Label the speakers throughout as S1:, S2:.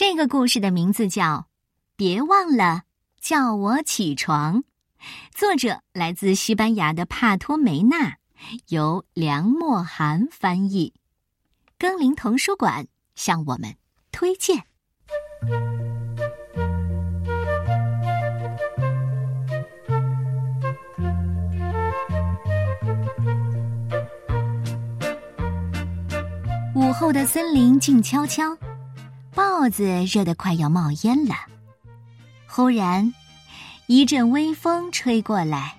S1: 这个故事的名字叫《别忘了叫我起床》，作者来自西班牙的帕托梅纳，由梁墨涵翻译，更林童书馆向我们推荐。午后的森林静悄悄。豹子热得快要冒烟了。忽然，一阵微风吹过来，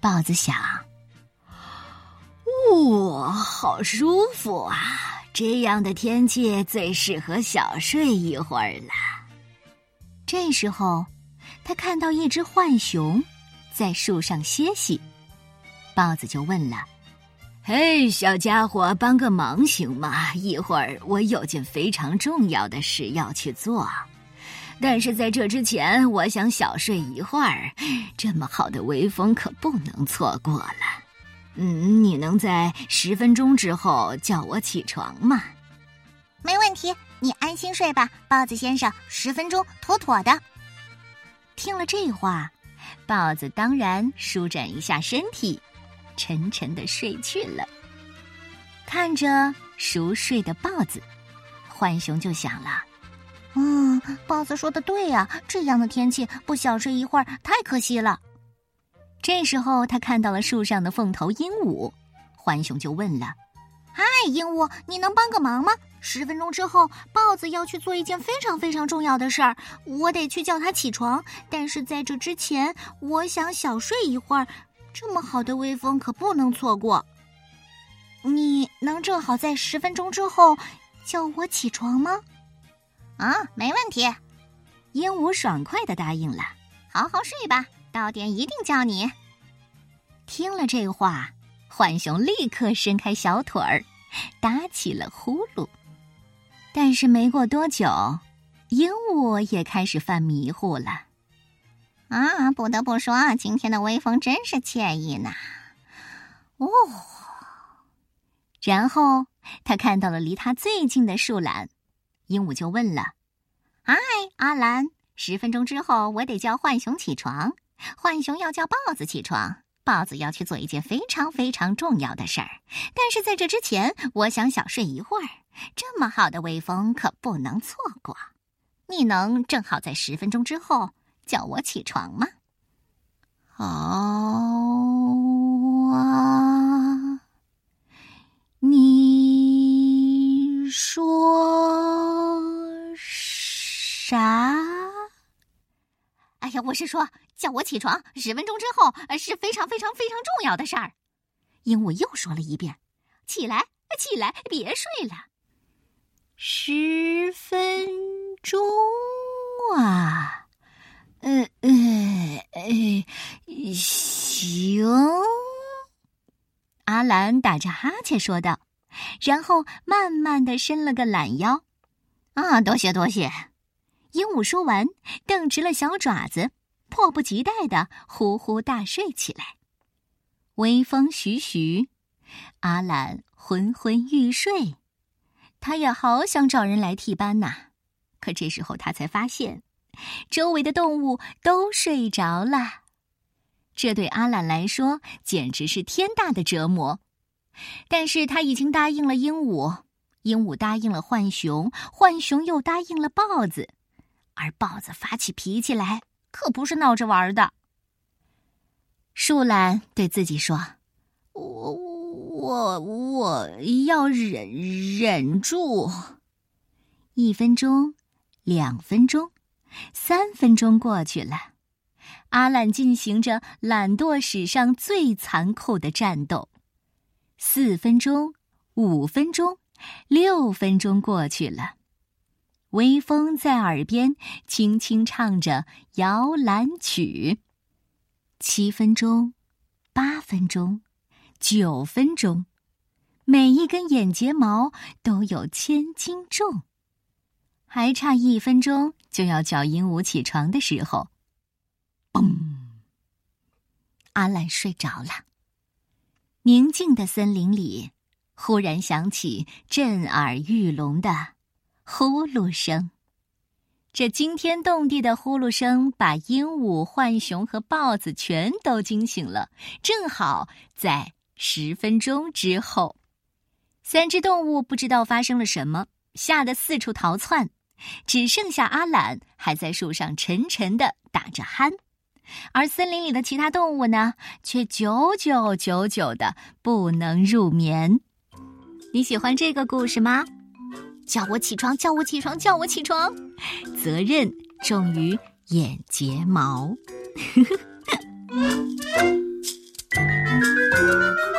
S1: 豹子想：“哇，好舒服啊！这样的天气最适合小睡一会儿了。”这时候，他看到一只浣熊在树上歇息，豹子就问了。嘿，小家伙，帮个忙行吗？一会儿我有件非常重要的事要去做，但是在这之前，我想小睡一会儿。这么好的微风可不能错过了。嗯，你能在十分钟之后叫我起床吗？
S2: 没问题，你安心睡吧，豹子先生，十分钟妥妥的。
S1: 听了这话，豹子当然舒展一下身体。沉沉的睡去了。看着熟睡的豹子，浣熊就想了：“
S2: 嗯，豹子说的对呀，这样的天气不小睡一会儿太可惜了。”
S1: 这时候，他看到了树上的凤头鹦鹉，浣熊就问了：“
S2: 嗨，鹦鹉，你能帮个忙吗？十分钟之后，豹子要去做一件非常非常重要的事儿，我得去叫他起床。但是在这之前，我想小睡一会儿。”这么好的微风可不能错过。你能正好在十分钟之后叫我起床吗？
S3: 啊，没问题。
S1: 鹦鹉爽快的答应了。
S3: 好好睡吧，到点一定叫你。
S1: 听了这话，浣熊立刻伸开小腿儿，打起了呼噜。但是没过多久，鹦鹉也开始犯迷糊了。
S3: 啊，不得不说，今天的微风真是惬意呢。哦，
S1: 然后他看到了离他最近的树懒，鹦鹉就问了：“
S3: 嗨，阿兰，十分钟之后我得叫浣熊起床，浣熊要叫豹子起床，豹子要去做一件非常非常重要的事儿。但是在这之前，我想小睡一会儿。这么好的微风可不能错过。你能正好在十分钟之后？”叫我起床吗？
S1: 好啊！你说啥？
S3: 哎呀，我是说叫我起床，十分钟之后是非常非常非常重要的事儿。
S1: 鹦鹉又说了一遍：“
S3: 起来，起来，别睡了。”
S1: 十分钟啊！嗯嗯嗯，行。阿兰打着哈欠说道，然后慢慢的伸了个懒腰。
S3: 啊，多谢多谢。
S1: 鹦鹉说完，瞪直了小爪子，迫不及待的呼呼大睡起来。微风徐徐，阿兰昏昏欲睡，他也好想找人来替班呐。可这时候他才发现。周围的动物都睡着了，这对阿懒来说简直是天大的折磨。但是他已经答应了鹦鹉，鹦鹉答应了浣熊，浣熊又答应了豹子，而豹子发起脾气来可不是闹着玩的。树懒对自己说：“我我我要忍忍住。”一分钟，两分钟。三分钟过去了，阿懒进行着懒惰史上最残酷的战斗。四分钟，五分钟，六分钟过去了，微风在耳边轻轻唱着摇篮曲。七分钟，八分钟，九分钟，每一根眼睫毛都有千斤重。还差一分钟就要叫鹦鹉起床的时候，嘣！阿兰睡着了。宁静的森林里，忽然响起震耳欲聋的呼噜声。这惊天动地的呼噜声把鹦鹉、浣熊和豹子全都惊醒了。正好在十分钟之后，三只动物不知道发生了什么，吓得四处逃窜，只剩下阿懒还在树上沉沉的打着鼾，而森林里的其他动物呢，却久久久久的不能入眠。你喜欢这个故事吗？
S2: 叫我起床，叫我起床，叫我起床！
S1: 责任重于眼睫毛。